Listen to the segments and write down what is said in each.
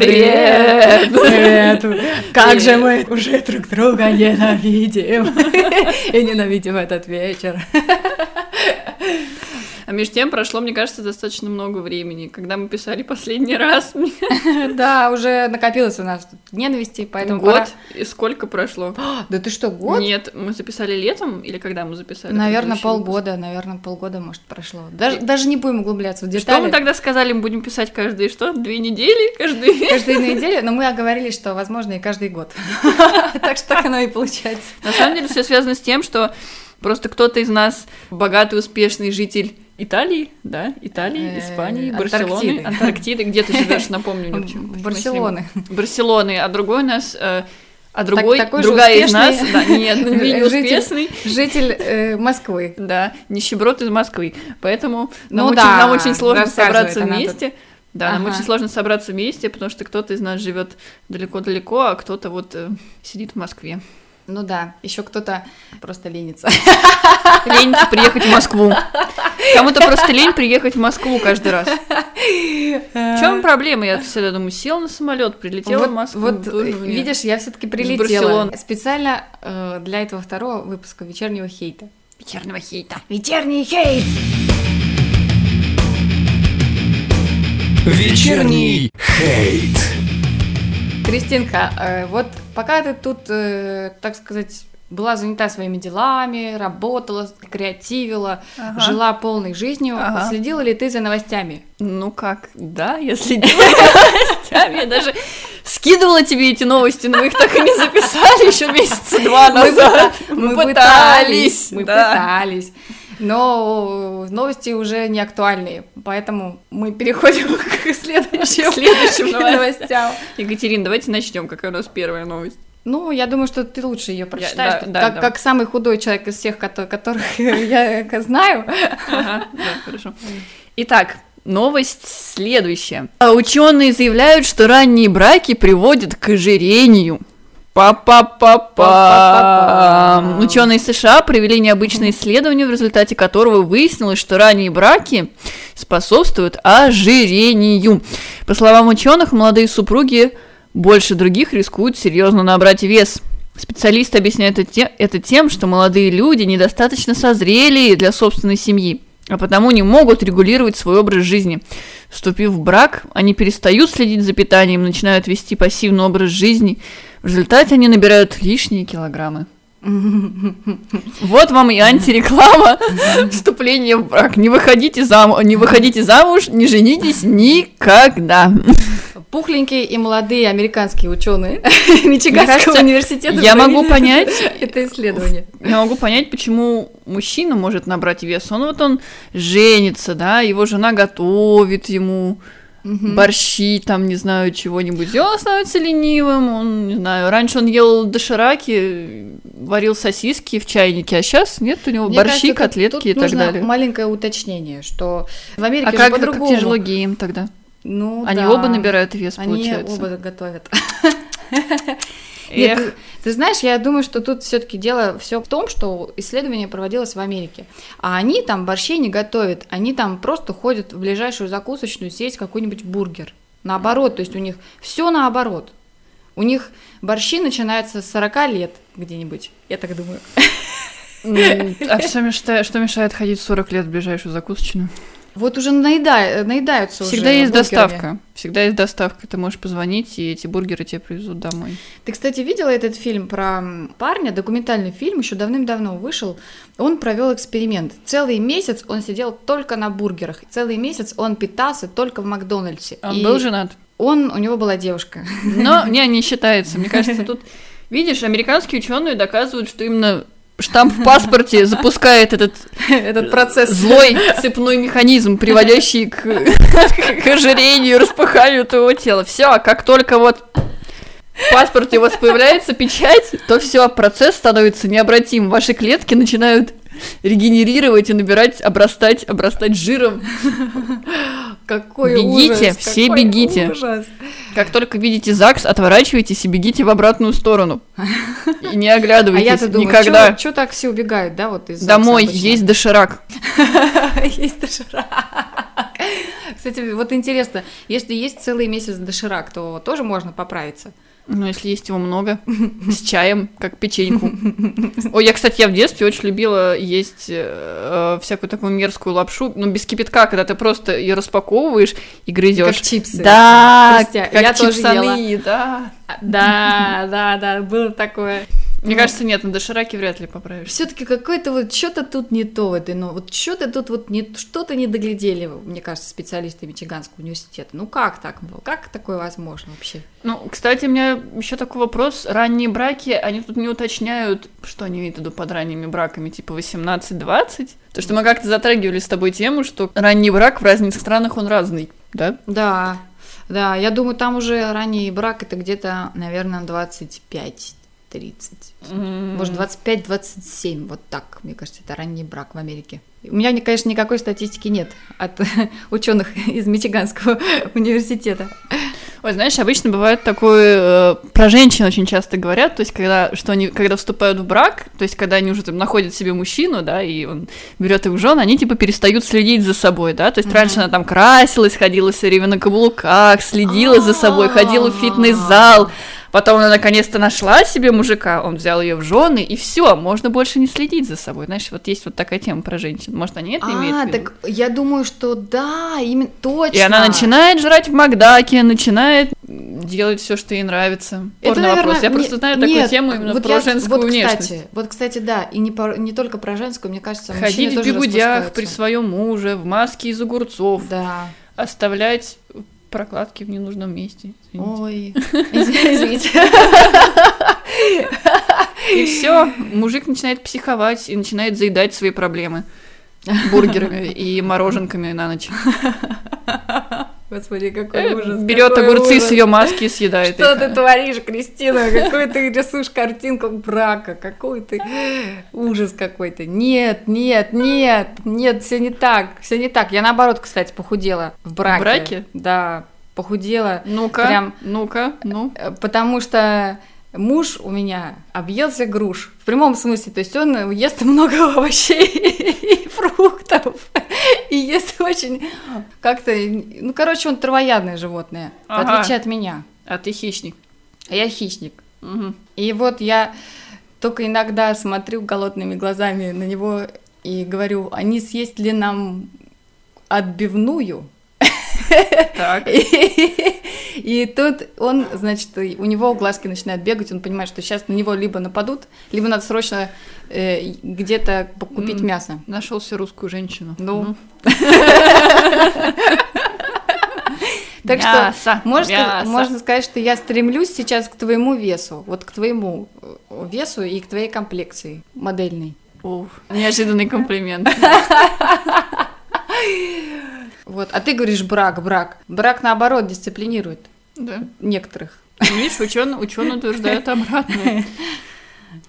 Привет! Привет! Как же мы уже друг друга ненавидим! И ненавидим этот вечер. А между тем прошло, мне кажется, достаточно много времени, когда мы писали последний раз. Да, уже накопилось у нас тут ненависти, поэтому Год? И сколько прошло? Да ты что, год? Нет, мы записали летом или когда мы записали? Наверное, полгода, наверное, полгода, может, прошло. Даже, не будем углубляться в детали. Что мы тогда сказали, мы будем писать каждые что? Две недели? Каждые? Каждую неделю, но мы оговорились, что, возможно, и каждый год. Так что так оно и получается. На самом деле все связано с тем, что просто кто-то из нас богатый, успешный житель Италии, да, Италии, Э, Испании. Барселоны, Антарктиды, где ты живешь, напомню Барселоны. Барселоны, а другой у нас, э, а другой, такой же другая из нас, да, нет, ну, менее житель. успешный, Житель э, Москвы. да, нищеброд из Москвы, поэтому нам, Ну очень, да, нам очень сложно собраться вместе. Да, нам Ага. очень сложно собраться вместе, потому что кто-то из нас живет далеко-далеко, а кто-то вот э, сидит в Москве. Ну да, еще кто-то просто ленится. Ленится приехать в Москву. Кому-то просто лень приехать в Москву каждый раз. В чем проблема? Я всегда думаю, сел на самолет, прилетела вот, в Москву. Вот, э, видишь, я все-таки прилетела. Специально э, для этого второго выпуска вечернего хейта. вечернего хейта. Вечерний хейт! Вечерний хейт. Кристинка, э, вот пока ты тут, э, так сказать, была занята своими делами, работала, креативила, Ага. жила полной жизнью, Ага. следила ли ты за новостями? Ну как, да, я следила за новостями, я даже скидывала тебе эти новости, но их так и не записали еще месяца два назад. Мы пытались, мы пытались. Но новости уже не актуальные, поэтому мы переходим к следующим, К следующим новостям. Екатерина, давайте начнем, какая у нас первая новость. Ну, я думаю, что ты лучше ее прочитаешь, да, да, как, да. как самый худой человек из всех, кото- которых я знаю. Ага, да, хорошо. Итак, новость следующая. Ученые заявляют, что ранние браки приводят к ожирению. Па-па-па-па. Ученые США провели необычное исследование, в результате которого выяснилось, что ранние браки способствуют ожирению. По словам ученых, молодые супруги больше других рискуют серьезно набрать вес. Специалисты объясняют это тем, что молодые люди недостаточно созрели для собственной семьи, а потому не могут регулировать свой образ жизни. Вступив в брак, они перестают следить за питанием, начинают вести пассивный образ жизни. В результате они набирают лишние килограммы. Вот вам и антиреклама вступления в брак. Не выходите замуж, не выходите замуж, не женитесь никогда. Пухленькие и молодые американские ученые Мичиганского кажется, университета я могу понять. это исследование. Я могу понять, почему мужчина может набрать вес. Он вот он женится, да, его жена готовит ему борщи, там, не знаю, чего-нибудь. И он становится ленивым, он, не знаю, раньше он ел дошираки, варил сосиски в чайнике, а сейчас нет, у него Мне борщи, кажется, котлетки и так далее. маленькое уточнение, что в Америке А как, как по-другому. тяжело геям тогда? Ну, Они да. оба набирают вес, Они получается. оба готовят. Эх, Нет, ты, знаешь, я думаю, что тут все-таки дело все в том, что исследование проводилось в Америке, а они там борщей не готовят, они там просто ходят в ближайшую закусочную съесть какой-нибудь бургер. Наоборот, то есть у них все наоборот. У них борщи начинаются с 40 лет где-нибудь, я так думаю. а что что мешает ходить 40 лет в ближайшую закусочную? Вот уже наеда- наедаются Всегда уже есть бургерами. доставка. Всегда есть доставка. Ты можешь позвонить, и эти бургеры тебе привезут домой. Ты, кстати, видела этот фильм про парня, документальный фильм, еще давным-давно вышел. Он провел эксперимент. Целый месяц он сидел только на бургерах. Целый месяц он питался только в Макдональдсе. Он И был женат. Он, у него была девушка. Но не, не считается. Мне кажется, тут, видишь, американские ученые доказывают, что именно штамп в паспорте запускает этот Этот процесс. злой цепной механизм, приводящий к, к ожирению, распыханию твоего тела. Все, как только вот в паспорте у вас появляется печать, то все, процесс становится необратим. Ваши клетки начинают регенерировать и набирать, обрастать, обрастать жиром. Какой Бегите, ужас, все какой бегите. ужас. Как только видите ЗАГС, отворачивайтесь и бегите в обратную сторону. И не А оглядывайтесь я-то думаю, никогда. что так все убегают, да, вот из Домой обычно? есть доширак. Есть доширак. Кстати, вот интересно, если есть целый месяц доширак, то тоже можно поправиться. Ну, если есть его много, с чаем, как печеньку. Ой, я, кстати, я в детстве очень любила есть э, всякую такую мерзкую лапшу, ну, без кипятка, когда ты просто ее распаковываешь и грызешь. Как чипсы. Да, Хрустя. как Я тоже чипсаны, да. Да, да, да, было такое. Мне Ну. кажется, нет, на дошираке вряд ли поправишься. Все-таки какое-то вот что-то тут не то в этой, ну вот что-то тут вот не что-то не доглядели, мне кажется, специалисты Мичиганского университета. Ну как так было? Как такое возможно вообще? Ну, кстати, у меня еще такой вопрос. Ранние браки, они тут не уточняют, что они имеют в виду под ранними браками, типа 18-20? То, что мы как-то затрагивали с тобой тему, что ранний брак в разных странах, он разный, да? Да, да, я думаю, там уже ранний брак это где-то, наверное, 25 30. Может, 25-27, вот так, мне кажется, это ранний брак в Америке. У меня, конечно, никакой статистики нет от ученых из Мичиганского университета. Ой, знаешь, обычно бывает такое, э, про женщин очень часто говорят, то есть когда, что они, когда вступают в брак, то есть когда они уже там находят себе мужчину, да, и он берет их в жены, они типа перестают следить за собой, да, то есть раньше она там красилась, ходила все время на каблуках, следила за собой, ходила в фитнес-зал, Потом она наконец-то нашла себе мужика, он взял ее в жены, и все, можно больше не следить за собой. Знаешь, вот есть вот такая тема про женщин. Может, они это имеют А, в виду? так я думаю, что да, именно точно. И она начинает жрать в Макдаке, начинает делать все, что ей нравится. Это, наверное, вопрос. Я не- просто знаю такую нет, тему именно вот про я- женскую вот, внешность. Кстати, вот, кстати, да, и не, по- не только про женскую, мне кажется, Ходить в тоже бигудях при своем муже, в маске из огурцов, Да. оставлять прокладки в ненужном месте. извините. Ой, извините. И все, мужик начинает психовать и начинает заедать свои проблемы бургерами и мороженками на ночь. Господи, какой ужас. Берет какой огурцы ужас. с ее маски и съедает Что их. ты творишь, Кристина? Какой ты рисуешь картинку брака? Какой ты ужас какой-то. Нет, нет, нет, нет, все не так, все не так. Я наоборот, кстати, похудела в браке. В браке? Да, похудела. Ну-ка, Прям- ну-ка, ну. Э, Потому что муж у меня объелся груш. В прямом смысле. То есть он ест много овощей и фруктов. И ест очень как-то... Ну, короче, он травоядное животное. В Ага. отличие от меня. А ты хищник. А я хищник. Мгм. И вот я только иногда смотрю голодными глазами на него и говорю, а не съесть ли нам отбивную? Так. И тут он, значит, у него глазки начинают бегать, он понимает, что сейчас на него либо нападут, либо надо срочно э, где-то купить мясо. Нашел себе русскую женщину. Ну. Мгм. Так Мясо, что можно, мясо. можно сказать, что я стремлюсь сейчас к твоему весу, вот к твоему э, весу и к твоей комплекции модельной. Уф, неожиданный комплимент. Вот, а ты говоришь брак, брак. Брак наоборот дисциплинирует Да. некоторых. Видишь, ученые ученые утверждают обратное.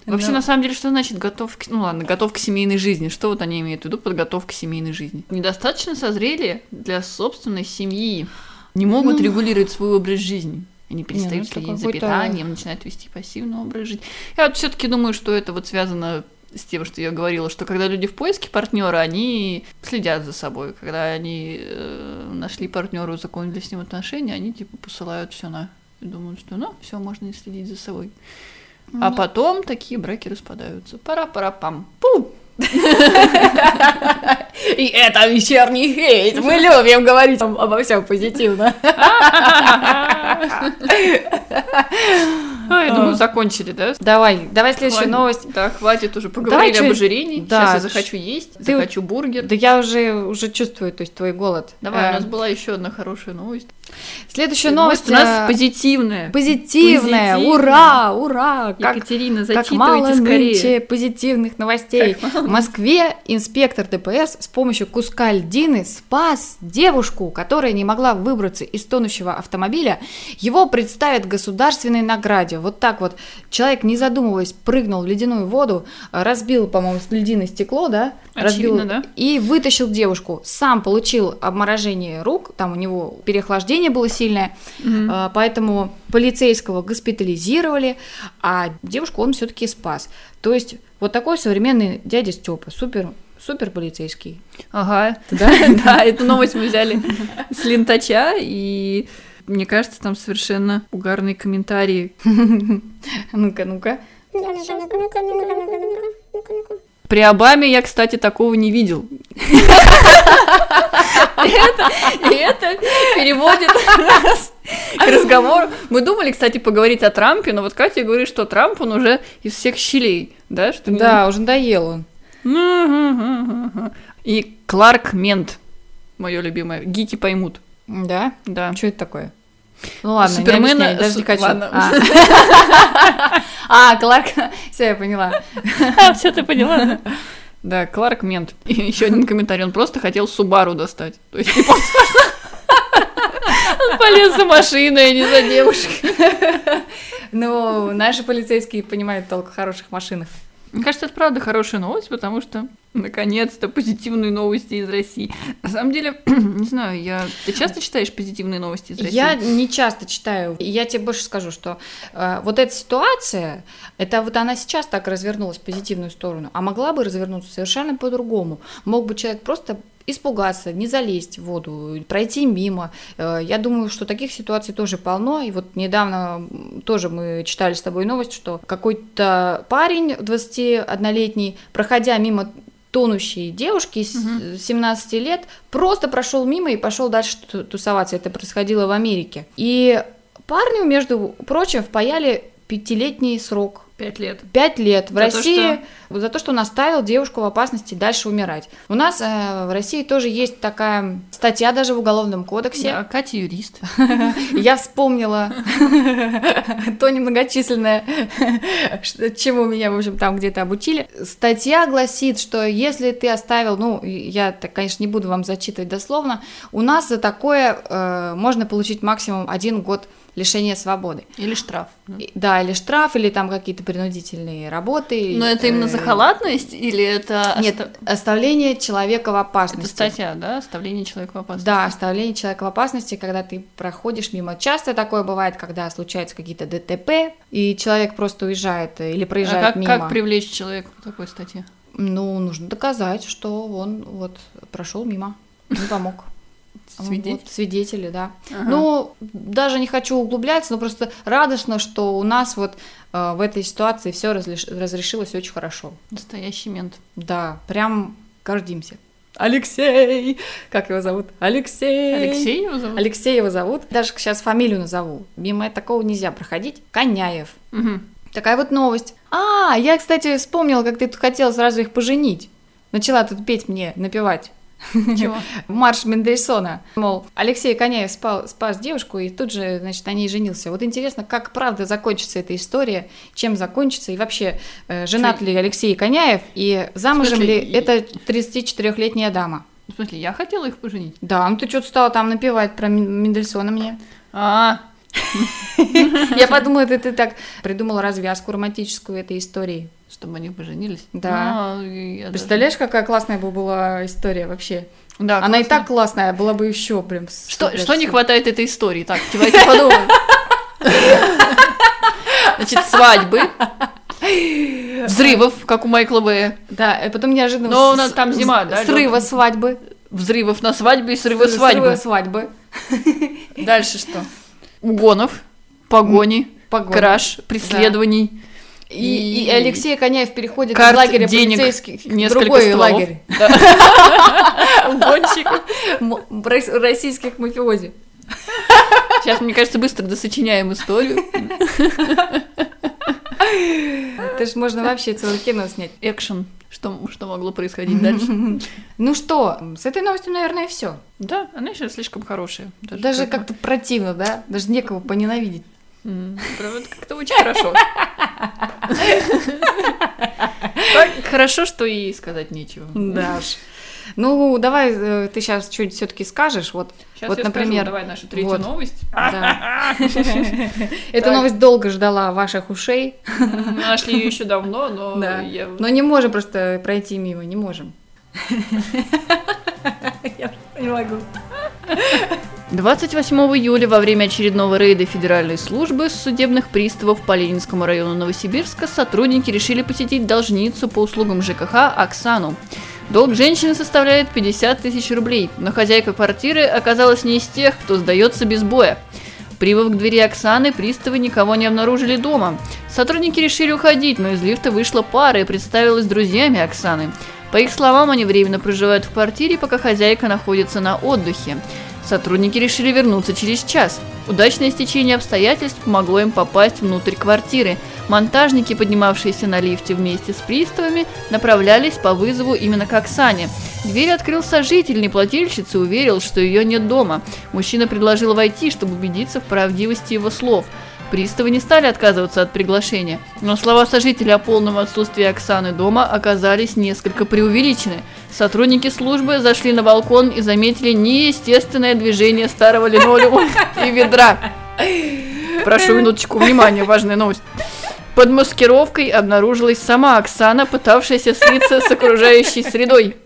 Вообще, Ну. на самом деле, что значит готов к... Ну ладно, готов к семейной жизни. Что вот они имеют в виду под готов к семейной жизни? Недостаточно созрели для собственной семьи. Не могут Ну. регулировать свой образ жизни. Они ну, перестают это следить за питанием, начинают вести пассивный образ жизни. Я вот все-таки думаю, что это вот связано с тем, что я говорила, что когда люди в поиске партнера, они следят за собой. Когда они э, нашли партнера, закончили с ним отношения, они типа посылают все на и думают, что ну, все, можно и следить за собой. А потом такие браки распадаются. Пара-пара-пам. Пу! И это вечерний хейт. Мы любим говорить обо всем позитивно. Я думаю, закончили, да? Давай, давай следующую новость. Да, хватит уже. Поговорили об ожирении. Сейчас я захочу есть, захочу бургер. Да я уже, уже чувствую, то есть твой голод. Давай, у Э, нас была еще одна хорошая новость. Следующая новость у нас э, позитивная. позитивная. Позитивная. Ура, ура! Как Екатерина, Как мало скорее. нынче позитивных новостей. В Москве инспектор ДПС с помощью куска льдины спас девушку, которая не могла выбраться из тонущего автомобиля. Его представят государственной награде. Вот так вот. Человек, не задумываясь, прыгнул в ледяную воду, разбил, по-моему, ледяное стекло, да? Очевидно, разбил да. и вытащил девушку. Сам получил обморожение рук, там у него переохлаждение было сильное, а, поэтому полицейского госпитализировали, а девушку он все-таки спас. То есть вот такой современный дядя Степа, супер, супер полицейский. Ага, Да? да, эту новость мы взяли с лентача, и мне кажется, там совершенно угарные комментарии. Ну-ка, ну-ка. При Обаме я, кстати, такого не видел. И это переводит нас к разговору. Мы думали, кстати, поговорить о Трампе, но вот Катя говорит, что Трамп, он уже из всех щелей, да? Что Да, уже надоел он. И Кларк Мент, мое любимое. Гики поймут. Да? Да. Что это такое? Ну ладно, Супермена- не объясняй, даже не хочу. ладно. А. А, Кларк, все, я поняла. Все ты поняла? Да, Кларк Мент. И еще один комментарий. Он просто хотел Субару достать. То есть, типа, он полез за машиной, а не за девушкой. Ну, наши полицейские понимают толк в хороших машинах. Мне кажется, это правда хорошая новость, потому что наконец-то позитивные новости из России. На самом деле, не знаю, я... Ты часто читаешь позитивные новости из России? Я не часто читаю. Я тебе больше скажу, что э, вот эта ситуация, это вот она сейчас так развернулась в позитивную сторону, а могла бы развернуться совершенно по-другому. Мог бы человек просто испугаться, не залезть в воду, пройти мимо. Э, Я думаю, что таких ситуаций тоже полно. И вот недавно тоже мы читали с тобой новость, что какой-то парень 21-летний, проходя мимо тонущей девушки Мгм. 17 лет, просто прошел мимо и пошел дальше ту- тусоваться. Это происходило в Америке. И парню, между прочим, впаяли пятилетний срок. Пять лет. Пять лет в За то, России за то, что он оставил девушку в опасности дальше умирать. У нас э, в России тоже есть такая статья даже в Уголовном кодексе. Да, Катя юрист. Я вспомнила то немногочисленное, что- чему меня, в общем, там где-то обучили. Статья гласит, что если ты оставил, ну, я, конечно, не буду вам зачитывать дословно, у нас за такое э, можно получить максимум один год лишения свободы. Или штраф. да. Да, или штраф, или там какие-то принудительные работы. Но это именно за э, халатность или это... Нет, оста- оставление человека в Это опасности. статья, да? Оставление человека в опасности. Да, оставление человека в опасности, когда ты проходишь мимо. Часто такое бывает, когда случаются какие-то ДТП, и человек просто уезжает или А проезжает как, мимо. как привлечь человека к такой статье? Ну, нужно доказать, что он вот прошел мимо, не помог. Свидетель? Вот, свидетели, да. Ага. Ну, даже не хочу углубляться, но просто радостно, что у нас вот э, в этой ситуации все разрешилось очень хорошо. Настоящий мент. Да, прям гордимся. Алексей! Как его зовут? Алексей! Алексей его зовут? Алексей его зовут. Даже сейчас фамилию назову. Мимо такого нельзя проходить. Коняев. Мгм. Такая вот новость. А, я, кстати, вспомнила, как ты тут хотела сразу их поженить. Начала тут петь мне, напевать. Чего? Марш Мендельсона. Мол, Алексей Коняев спал, спас девушку и тут же, значит, на ней женился. Вот интересно, как правда закончится эта история, чем закончится, и вообще, э, женат ли Алексей Коняев, и замужем смысле, ли и- эта 34-летняя дама. В смысле, я хотела их поженить? Да, ну ты что-то стала там напевать про Мен- Мендельсона мне. А, Я подумала, это ты так придумала развязку романтическую этой истории. чтобы они поженились? Да. А, Представляешь, какая классная бы была история вообще? Да, Она и так классная, была бы еще прям. Что, что не хватает этой истории? Так, давайте подумаем. Значит, свадьбы, взрывов, как у Майкла Бэя, Да, и потом неожиданно. Но у нас там зима, да, Срыва свадьбы. взрывов на свадьбе и срывы Срыва свадьбы. свадьбы. Дальше что? Угонов, погони, Погони. краж, преследований. И, и Алексей Коняев переходит Карт, из лагеря денег, полицейских в несколько другой стволов. лагерь. Угонщиков. Российских мафиози. Сейчас, мне кажется, быстро досочиняем историю. Это ж можно вообще целое кино снять. Экшен. Что, что могло происходить дальше? Ну что, с этой новостью, наверное, все. Да, она еще слишком хорошая. Даже как-то противно, да? Даже некого поненавидеть. Правда, как-то очень хорошо. Хорошо, что и сказать нечего. Да. Ну, давай э, ты сейчас что-нибудь все-таки скажешь. Вот, Сейчас вот я например, скажу, давай нашу третью вот. новость. да. Эта новость долго ждала ваших ушей, Мы нашли ее еще давно, но Да. я... но не можем просто пройти мимо, не можем. Я не могу. 28 июля во время очередного рейда Федеральной службы судебных приставов по Ленинскому району Новосибирска сотрудники решили посетить должницу по услугам ЖКХ Оксану. Долг женщины составляет 50 тысяч рублей, но хозяйка квартиры оказалась не из тех, кто сдается без боя. Прибыв к двери Оксаны, приставы никого не обнаружили дома. Сотрудники решили уходить, но из лифта вышла пара и представилась друзьями Оксаны. По их словам, они временно проживают в квартире, пока хозяйка находится на отдыхе. Сотрудники решили вернуться через час. Удачное стечение обстоятельств помогло им попасть внутрь квартиры. Монтажники, поднимавшиеся на лифте вместе с приставами, направлялись по вызову именно к Оксане. Дверь открыл сожитель неплательщицы и уверил, что ее нет дома. Мужчина предложил войти, чтобы убедиться в правдивости его слов – Приставы не стали отказываться от приглашения, но слова сожителя о полном отсутствии Оксаны дома оказались несколько преувеличены. Сотрудники службы зашли на балкон и заметили неестественное движение старого линолеума и ведра. Прошу минуточку внимания, важная новость. Под маскировкой обнаружилась сама Оксана, пытавшаяся слиться с окружающей средой.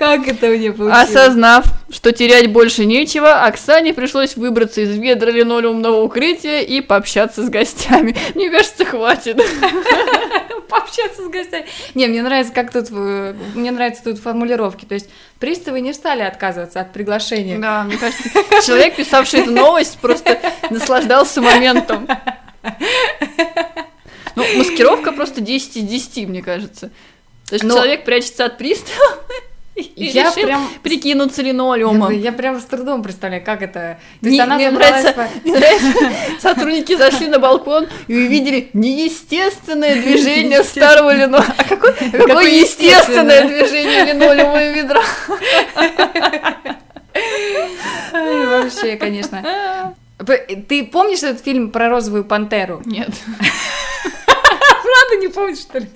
Как это мне получилось? Осознав, что терять больше нечего, Оксане пришлось выбраться из ведра линолеумного укрытия и пообщаться с гостями. Мне кажется, хватит. Пообщаться с гостями. Не, мне нравится, как тут, э, мне нравятся тут формулировки. То есть приставы не стали отказываться от приглашения. Да, мне кажется, человек, писавший эту новость, просто наслаждался моментом. Ну, маскировка просто 10 из 10, мне кажется. То есть Но- человек прячется от пристава и Я прям- прикинуться Я, линолеумом. я прям с трудом представляю, как это. То Не- есть она мне нравится, по- мне нравится, сотрудники зашли на балкон и увидели неестественное движение старого линолеума. А какое, какое естественное движение линолеумного ведра? Ай, Вообще, конечно. Ты помнишь этот фильм про розовую пантеру? Нет. Помнишь, что ли?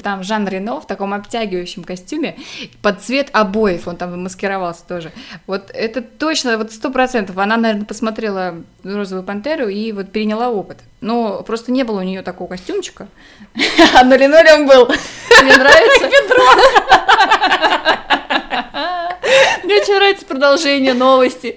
Там Жан Рено в таком обтягивающем костюме под цвет обоев, он там маскировался тоже. Вот это точно, вот сто процентов. Она, наверное, посмотрела «Розовую пантеру» и вот переняла опыт. Но просто не было у нее такого костюмчика. А на линолеум был. Мне нравится. Мне очень нравится продолжение новости,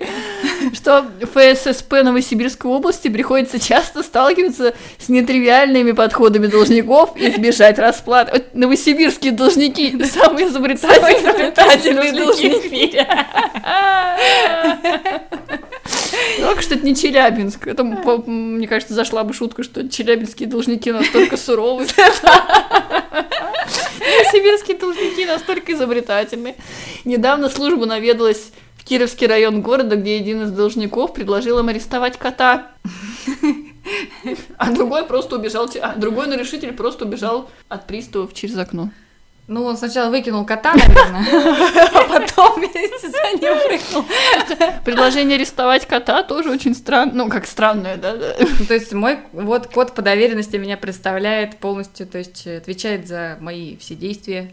что ФССП Новосибирской области приходится часто сталкиваться с нетривиальными подходами должников и избежать расплат. Вот новосибирские должники самые изобретательные, изобретательные должники. Только что это не Челябинск. Это, мне кажется, зашла бы шутка, что челябинские должники настолько суровы. Сибирские должники настолько изобретательны. Недавно служба наведалась в Кировский район города, где один из должников предложил им арестовать кота. А другой просто убежал, а другой нарешитель просто убежал от приставов через окно. Ну, он сначала выкинул кота, наверное, а потом вместе за ним прыгнул. Предложение арестовать кота тоже очень странно. Ну, как странное, да? Ну, то есть мой вот кот по доверенности меня представляет полностью, то есть отвечает за мои все действия.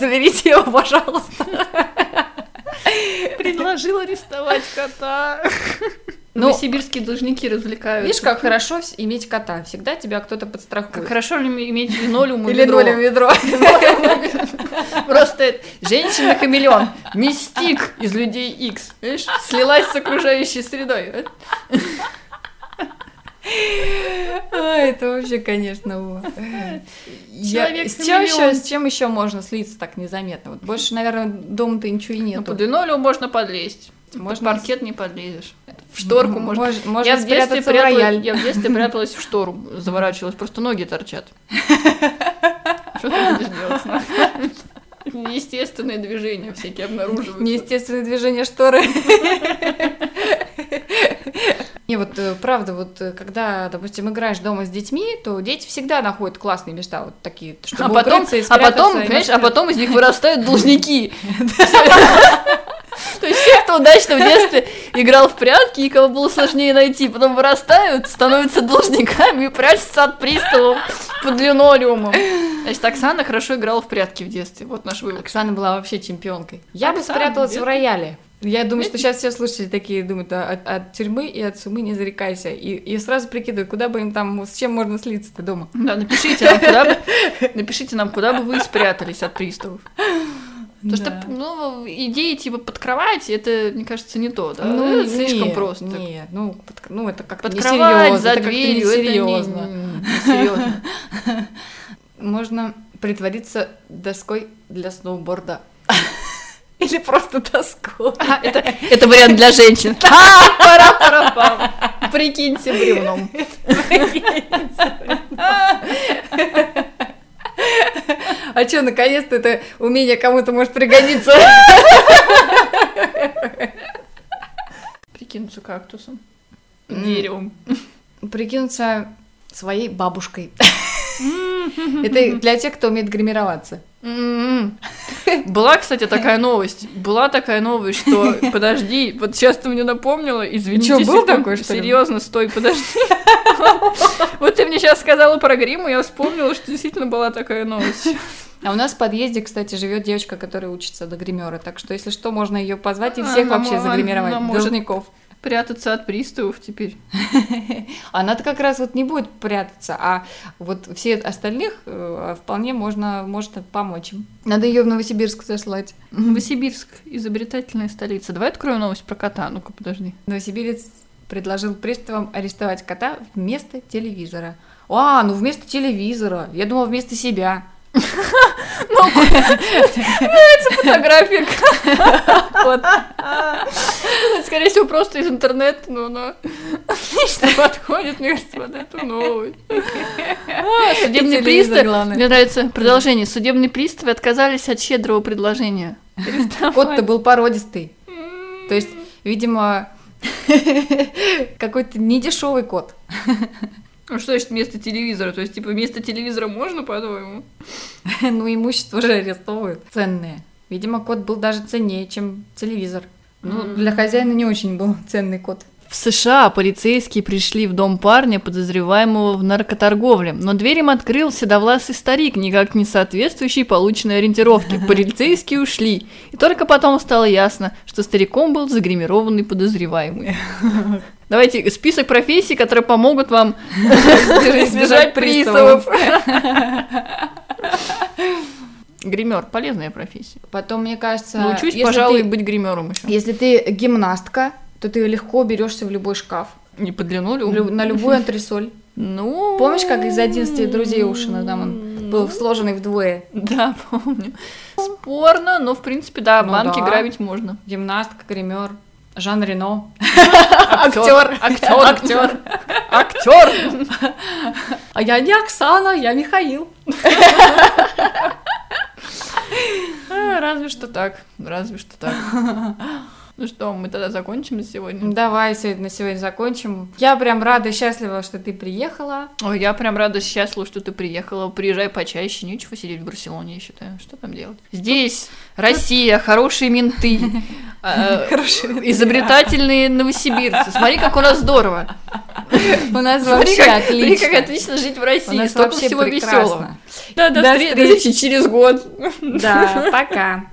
Заберите его, пожалуйста. Предложил арестовать кота. Ну, Новосибирские должники развлекаются. Видишь, как хорошо иметь кота. Всегда тебя кто-то Как подстрахует. хорошо ли иметь линолеум и Или ведро. нолем ведро. Просто это женщина-хамелеон, мистик из людей X, видишь, слилась с окружающей средой. А, это вообще, конечно. Я- С чем еще, с чем еще можно слиться так незаметно? Вот больше, наверное, дома-то ничего и Ну, нету. под линолеум можно подлезть. Можно Можно паркет не подлезешь. В шторку можно. Мож- Можно я, в детстве пряталась, я в детстве пряталась в штору, заворачивалась, просто ноги торчат. Что ты будешь делать? Неестественные движения всякие обнаруживаются. Неестественное движение шторы. Не, вот э, правда, вот э, когда, допустим, играешь дома с детьми, то дети всегда находят классные места, вот такие, А чтобы потом, укрыться и а потом, понимаешь, а потом из них вырастают должники. То есть все, кто удачно в детстве играл в прятки, и кого было сложнее найти, потом вырастают, становятся должниками и прячутся от приставов под линолеумом. Значит, Оксана хорошо играла в прятки в детстве. Вот наш вывод. Оксана была вообще чемпионкой. Я бы Оксана, спряталась где в рояле. Я думаю, что сейчас все слушатели такие думают, «А, от, от тюрьмы и от сумы не зарекайся. И, и сразу прикидываю, куда бы им там, с чем можно слиться-то дома. Да, напишите нам, куда бы, напишите нам, куда бы вы спрятались от приставов. Потому что, ну, идеи типа под кровать, это, мне кажется, не то, да? Ну, это слишком нет, просто. Нет, ну, под- ну, это как-то Под кровать, за это дверью, это не- несерьезно. не- несерьезно. Можно притвориться доской для сноуборда. Или просто доской. А, это, это вариант для женщин. А, пора, пора. Прикиньте бревном. А что, наконец-то это умение кому-то может пригодиться? Прикинуться кактусом. Деревом. Прикинуться своей бабушкой. Это для тех, кто умеет гримироваться. Была, кстати, такая новость. Была такая новость, что... Подожди, вот сейчас ты мне напомнила, извините. чё, был такой, что? Серьезно, стой, подожди. Вот ты мне сейчас сказала про грим, и я вспомнила, что действительно была такая новость. А у нас в подъезде, кстати, живет девочка, которая учится до гримера. Так что, если что, можно ее позвать и всех вообще загримировать. Должников. Прятаться от приставов теперь. Она-то как раз вот не будет прятаться, а вот все остальных э, вполне можно, может помочь им. Надо ее в Новосибирск заслать. Новосибирск, изобретательная столица. Давай откроем новость про кота. Ну-ка, подожди. Новосибирец предложил приставам арестовать кота вместо телевизора. А, ну вместо телевизора. Я думала, вместо себя. Фотография кота. Ну, это, Скорее всего, просто из интернета, но она отлично подходит, мне кажется, под эту новость. А, Судебные приставы, мне нравится продолжение, судебные приставы отказались от щедрого предложения. Кот-то был породистый. То есть, видимо, какой-то недешевый кот. Ну что значит вместо телевизора? То есть, типа, вместо телевизора можно, по-твоему? Ну, имущество же арестовывают. Ценное. Видимо, кот был даже ценнее, чем телевизор. Ну, для хозяина не очень был ценный кот. В США полицейские пришли в дом парня, подозреваемого в наркоторговле, но дверь им открыл седовласый старик, никак не соответствующий полученной ориентировке. Полицейские ушли, и только потом стало ясно, что стариком был загримированный подозреваемый. Давайте список профессий, которые помогут вам избежать приставов. Гример полезная профессия. Потом, мне кажется, Научусь, пожалуй, ты- быть гримером еще. Если ты гимнастка, то ты легко берешься в любой шкаф, Не по длину лю- на любую антресоль. Ну. Помнишь, как из 11 друзей Ушина там он был сложенный вдвое? Да, помню. Спорно, но в принципе, да, Ну банки да. грабить можно. Гимнастка, гример, Жан Рено. Актер, актер, актер. актер. А я не Оксана, я Михаил. Разве что так, разве что так. Ну что, мы тогда закончим на сегодня? Давай сегодня на сегодня закончим. Я прям рада и счастлива, что ты приехала. Ой, я прям рада, счастлива, что ты приехала. Приезжай почаще, нечего сидеть в Барселоне, я считаю. Что там делать? Здесь Россия, хорошие менты, э, изобретательные новосибирцы. Смотри, как у нас здорово. У нас вообще как, смотри, как отлично. отлично жить в России. Столько всего веселого. Да, до До встреч- до встречи. встречи через год. Да, пока.